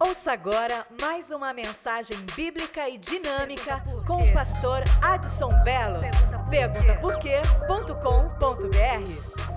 Ouça agora mais uma mensagem bíblica e dinâmica com o pastor Adson Belo. Pergunta por quê.com.br.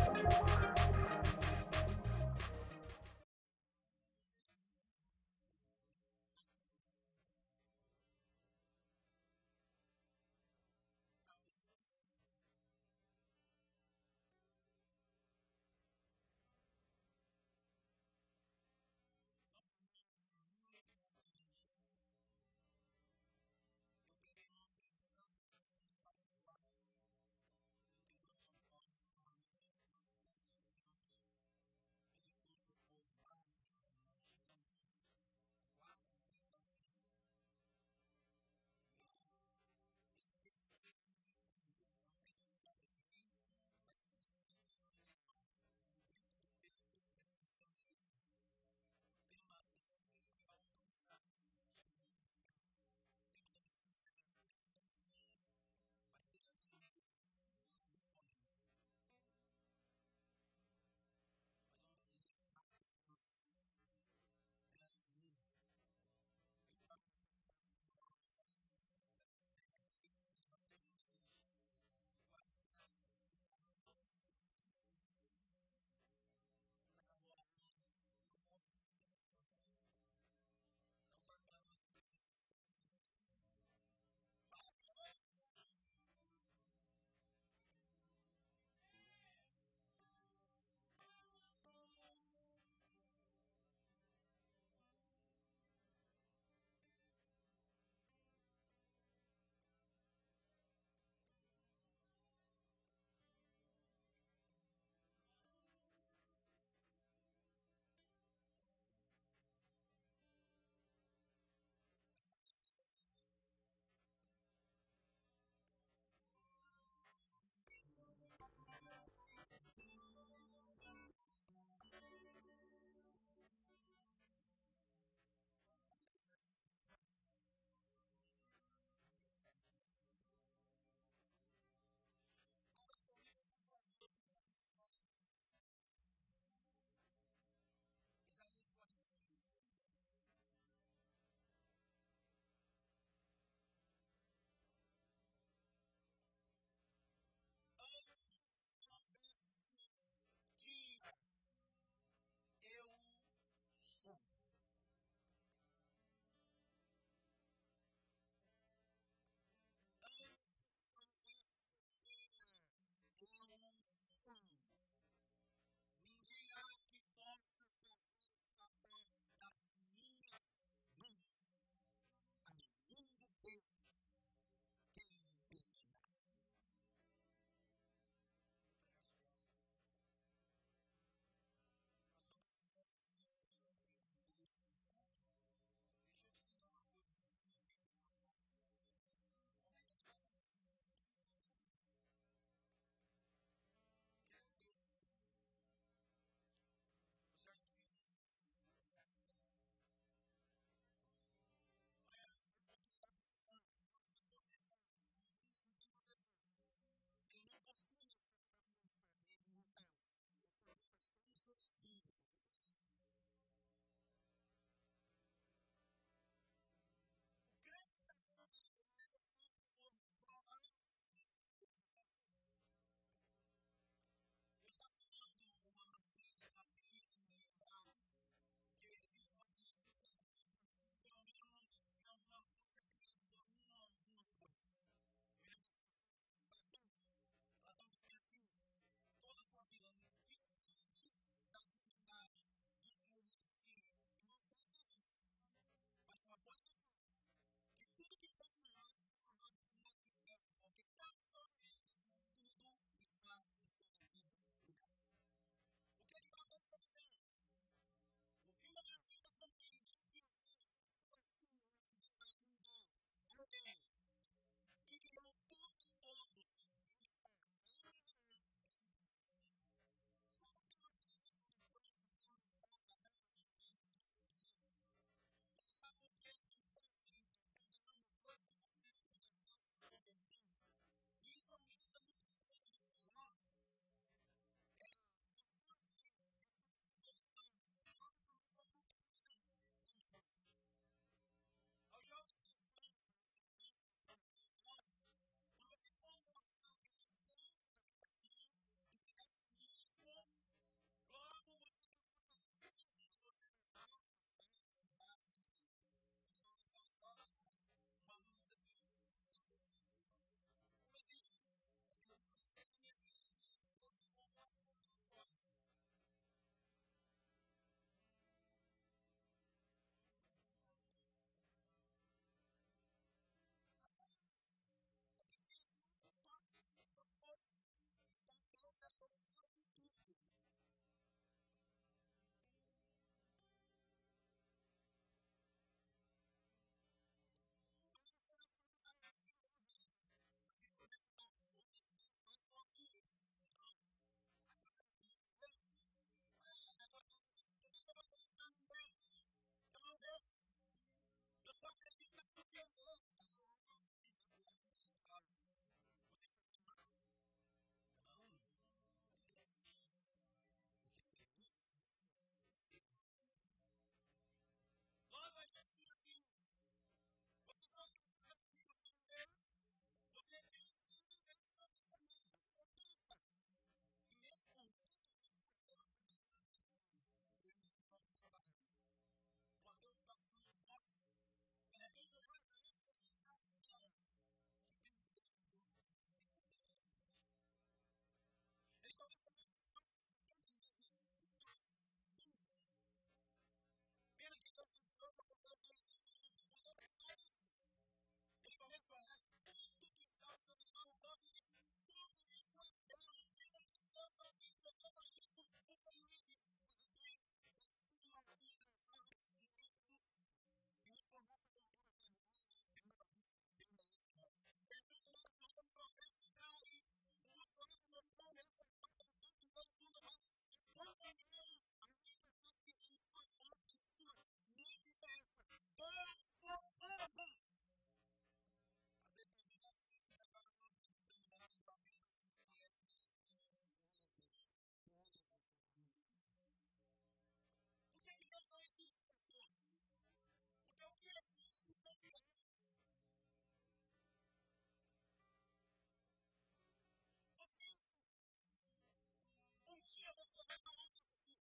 dia você vai parar de assistir.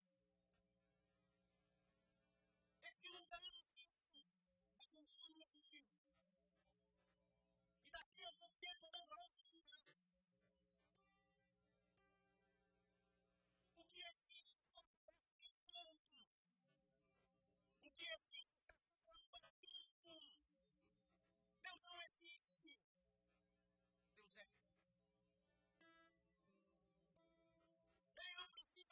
Esse lugar eu não sei se, mas um dia eu não assisti. E daqui a algum tempo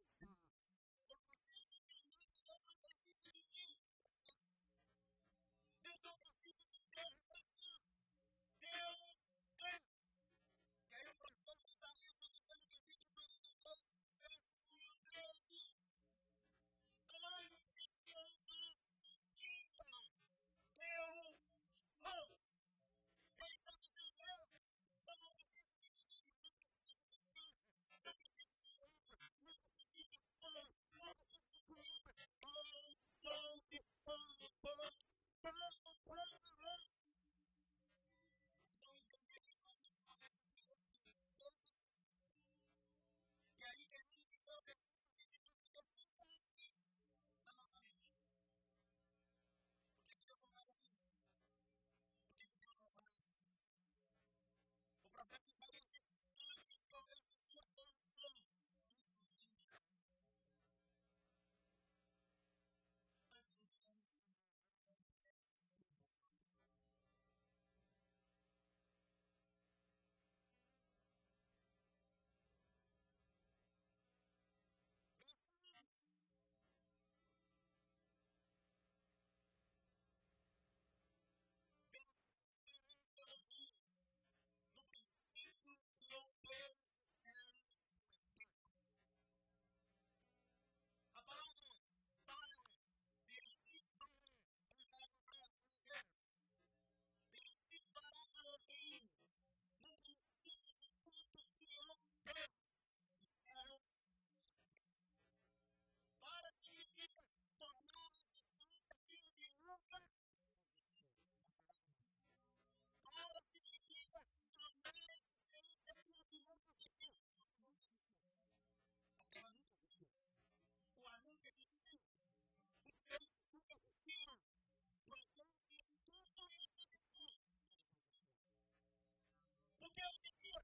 see Bye. presente em tudo isso existir. O que é existir?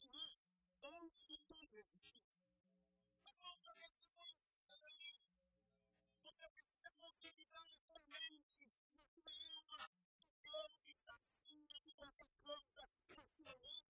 Aquilo é antes de tudo existir. Mas não somente isso, é daí. Você precisa conscientizar a tua mente, a tua alma, que Deus está acima de qualquer coisa, na sua mente.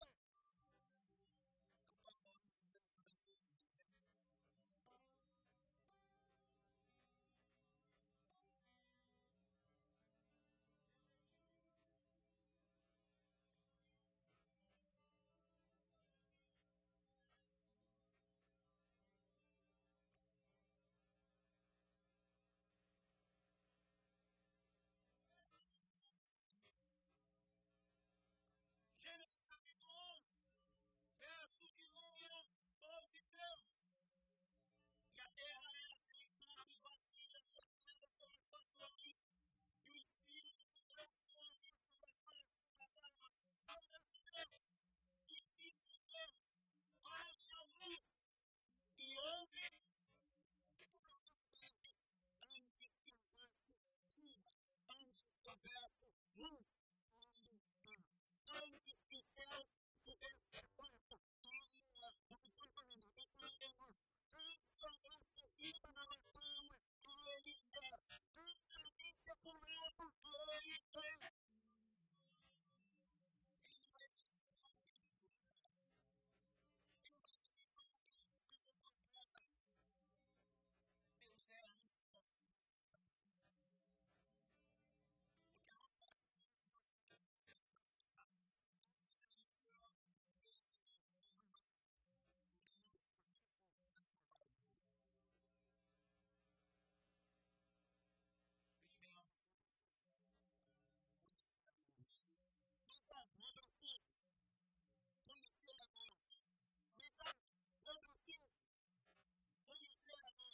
luz ele é. Antes que céus estivesse aberta, ele é. Eu estou falando, isso não é nós. Cristo é servido na matéria, ele é. Cristo é discipulado, ele. Conhecer a Deus. Isaac, eu preciso conhecer a Deus.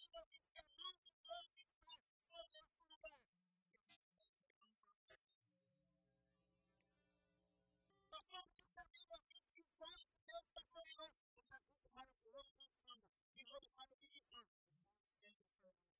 vida cristã não a chuva. O diz que os homens de Deus está em nós. O que Deus fala de homem consigo. E o homem fala de visão. Então, sempre nós.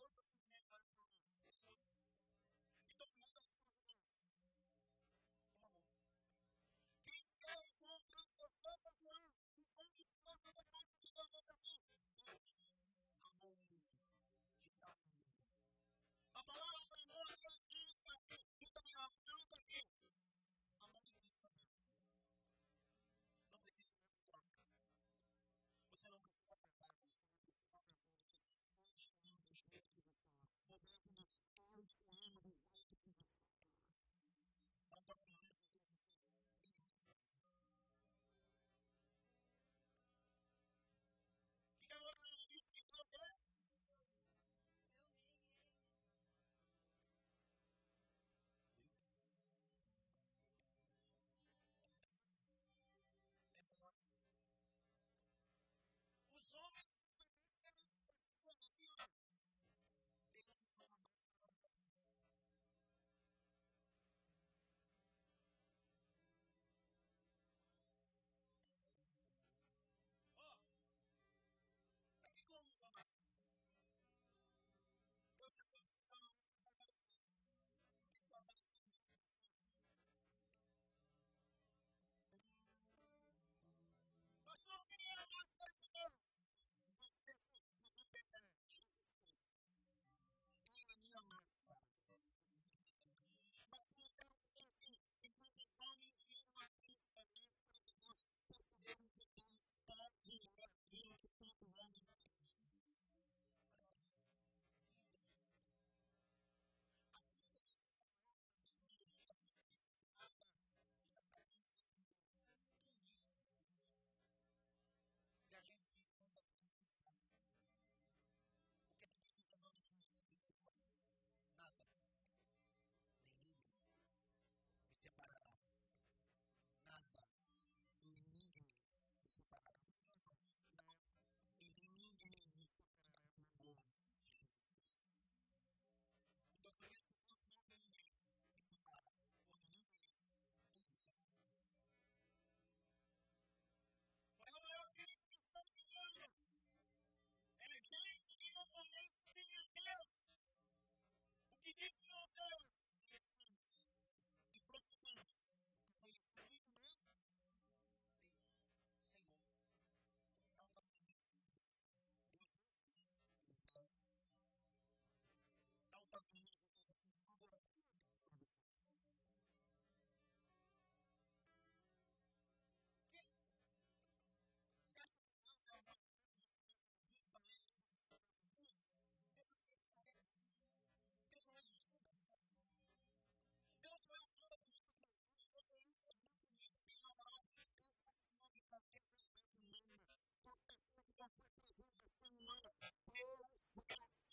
your disse aos seus discípulos e prosseguimos do conhecimento humano Lord,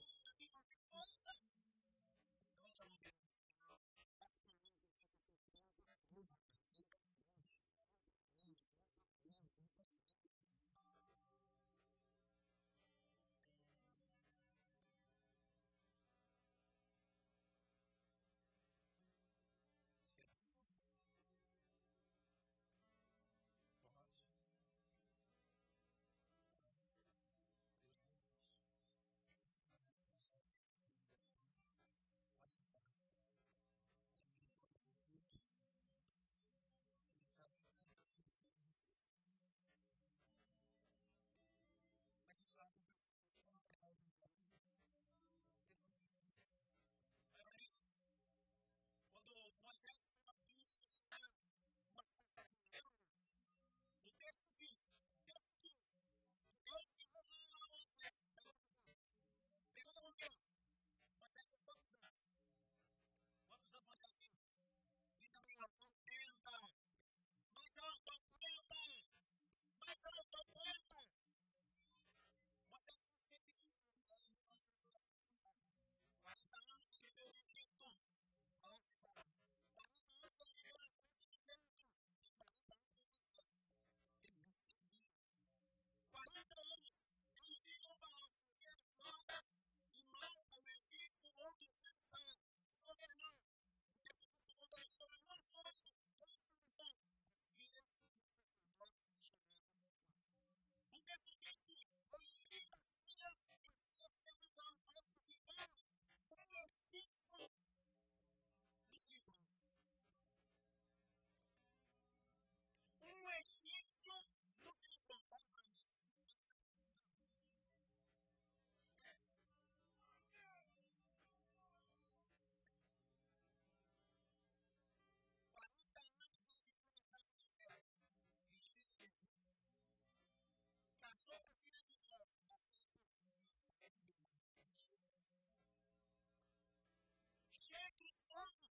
Oh!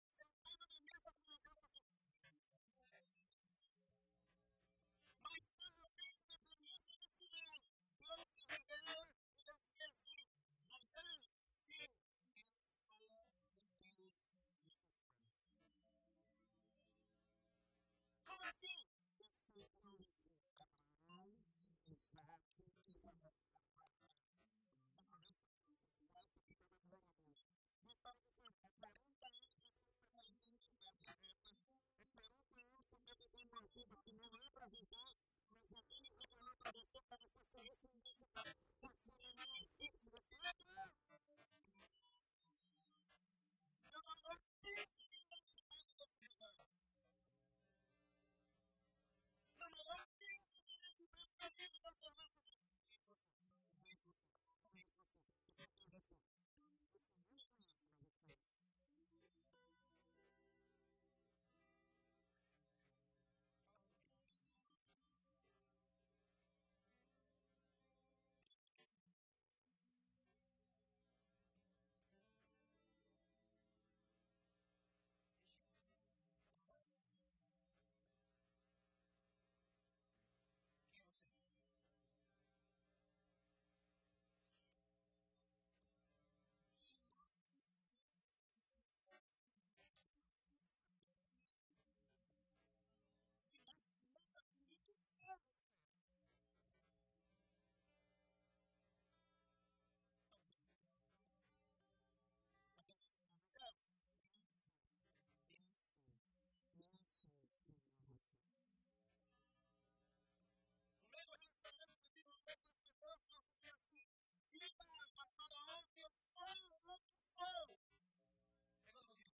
vida que não é para viver, mas é a vida revelou para você, para você ser esse identidade. Você não é egípcio, você é Deus. Eu não sou Deus. vida a Faraó, eu sou o que sou. Pegou no ouvido.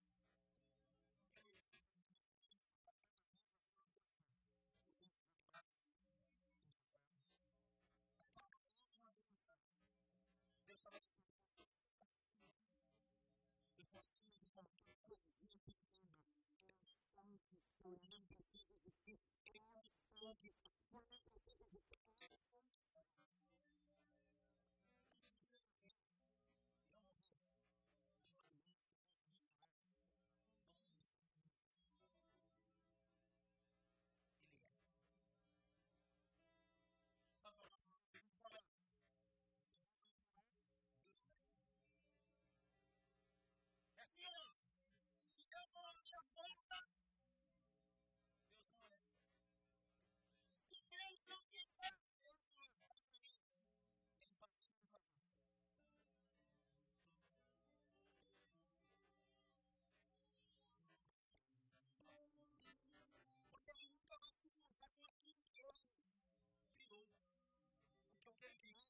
Deus estava dizendo, eu sou acima de qualquer coisinha pequena. Eu sou o que sou, eu não preciso existir. Eu sou o que sou, eu não preciso existir. Eu sou o que sou. assim, se Deus for a minha porta, Deus não é. Se Deus não quiser, Deus não é para mim. Ele faz o que faz. Porque ele nunca vai se envolver com aquilo que ele criou. que ele criou?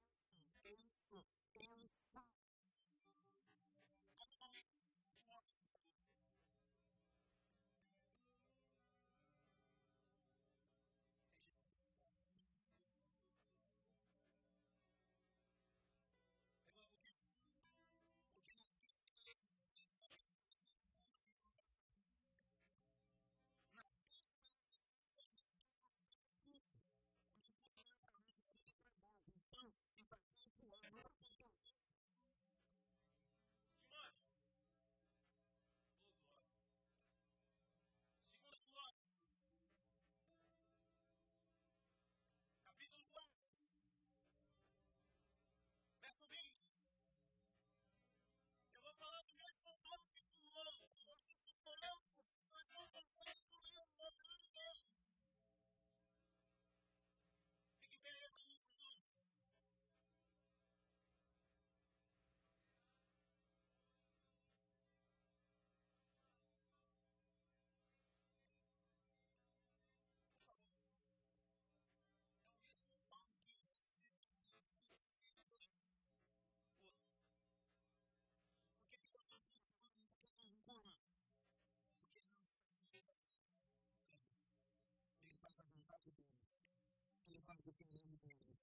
inside faz o caminho dele.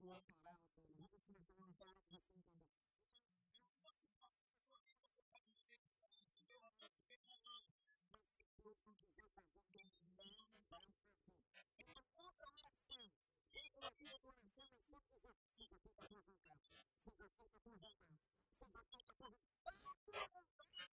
O aparato, o ritmo comunitário que você entendeu. Então, eu posso passar a sua vida, você pode viver violento, reclamando. Mas se Deus não quiser fazer, ele não vai fazer. É uma outra oração. Entra aqui na oração, mas não quiser. Siga feita a tua vontade. Siga feita a tua vontade. Siga feita a tua vontade. Então,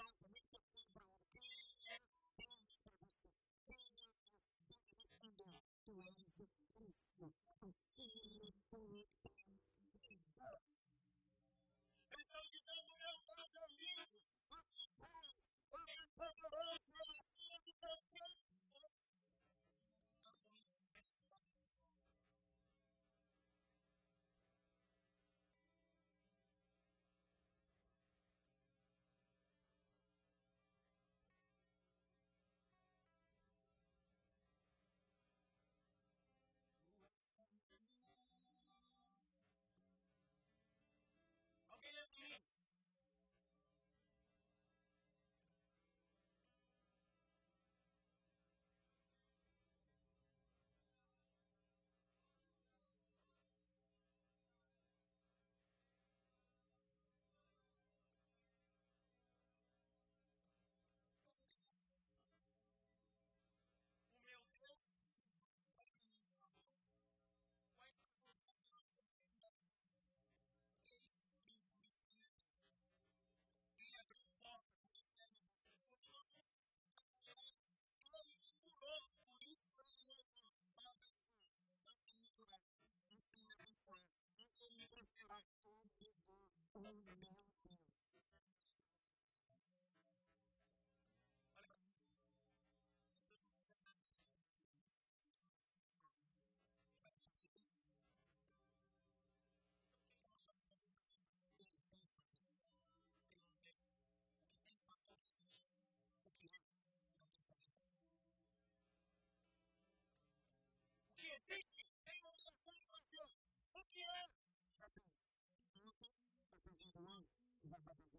passa muita coisa quem é Deus para você, quem é esse Deus respondeu, tu és o Cristo, o existe tem uma função de fazer. O que é? Já fez. Gracias.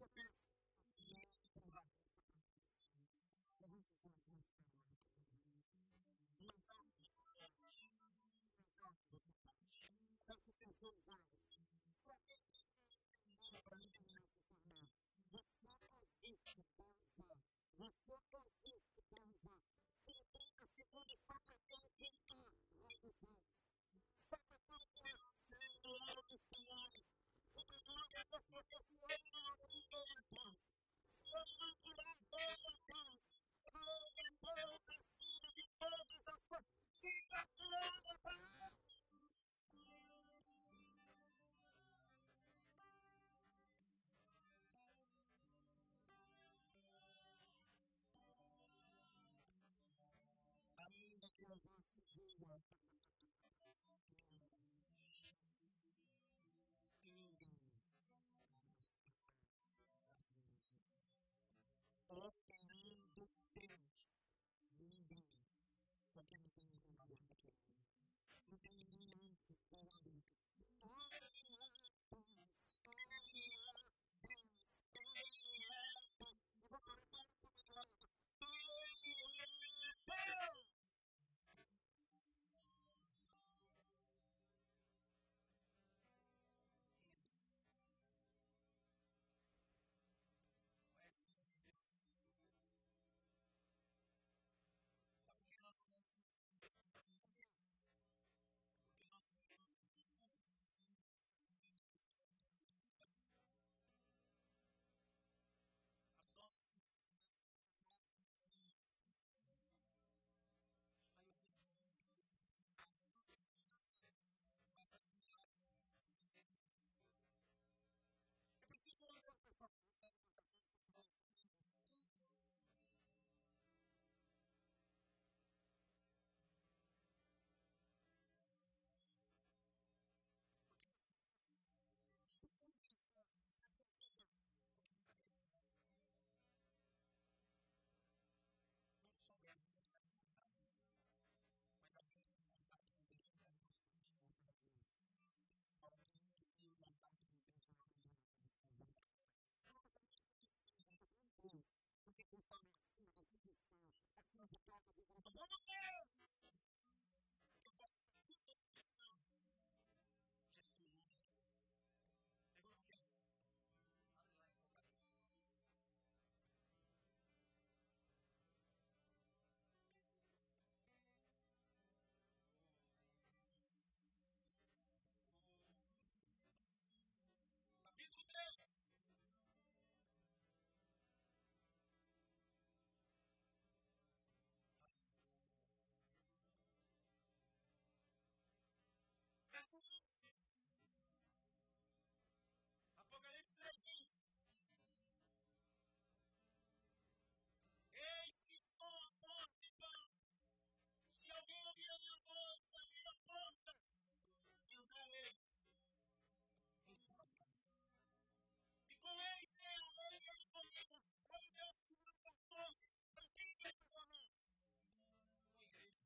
outra é. é. pessoa que é empurrada essa competição. A gente faz um experimento. Mas algo que você é. perde, mas algo que você perde. Faça sensores alvos. Se alguém tem para eliminar esse segmento, você persiste para usar. Você persiste para um Se em 30 segundos só para ter um pintor, um dos outros ainda que a vossa vida pessoas, assim de tanto de grupo. Meu Deus! Que eu possa estar tudo na solução. Se alguém ouvir a minha voz, a minha porta, entrarei em sua casa. E com ele será é a lei e comigo, como Deus que nos 14. para quem quer te falar? Uma igreja.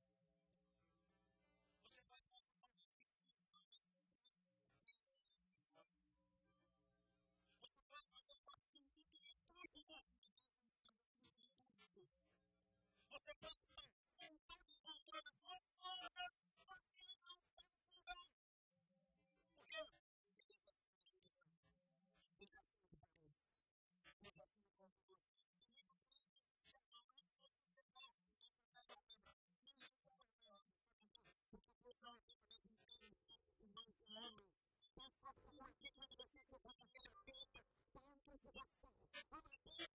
Você pode fazer parte disso, você Você pode fazer parte de um culto litúrgico, de Deus está no culto litúrgico. Você pode estar sentado sua vida, aquilo que você acredita que ela tenha, tanto que você. Uma Deus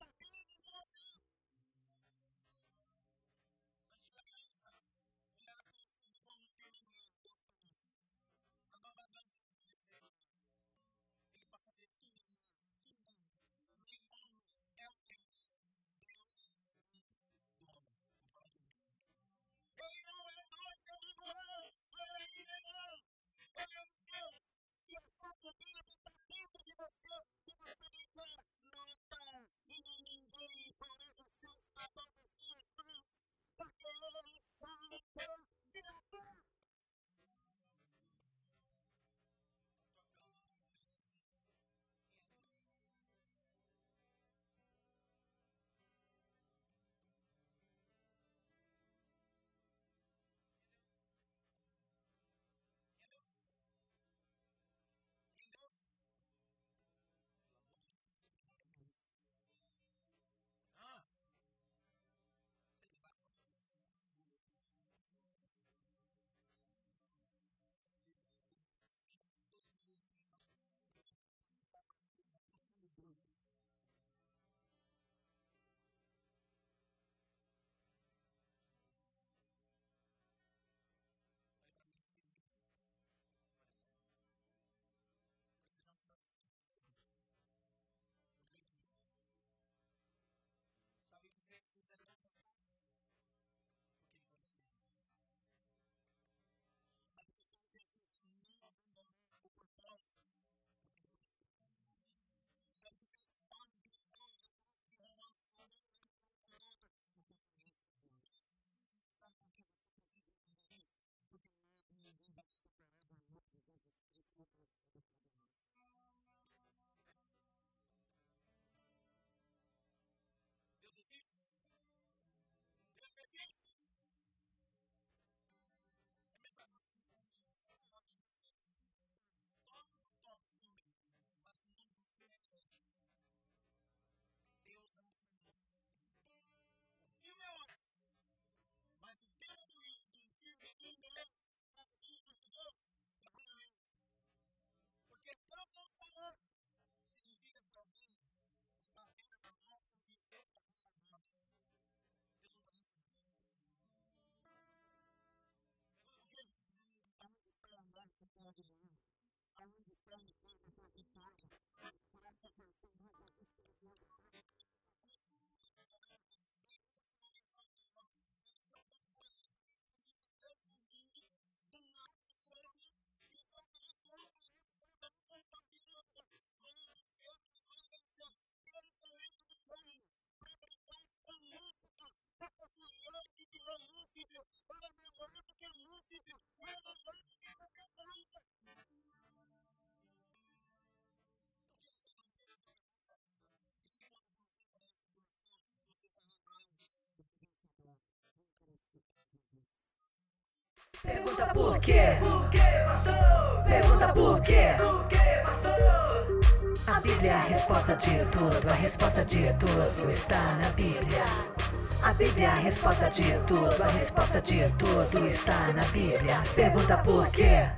também habita dentro de você e você declara: Nada e nem ninguém fará você escapar dos meus mãos, porque ele santo para nós. Deus existe? Deus existe? É mesmo a nossa vontade, fora nós de você. Todo o top filme, mas não do filme. É Deus é o Senhor. Porque não são falando significa que alguém está apenas na morte ou viver para a morte. Deus não conhece aonde está a morte para o mundo? Aonde está o inferno para a vitória? As graças ao Senhor, Jesus, que nos Pergunta por quê? Por quê, pastor? Pergunta por quê? Por quê, pastor? A Bíblia é a resposta de tudo, a resposta de tudo está na Bíblia. A Bíblia é a resposta de tudo, a resposta de tudo está na Bíblia. Pergunta por quê?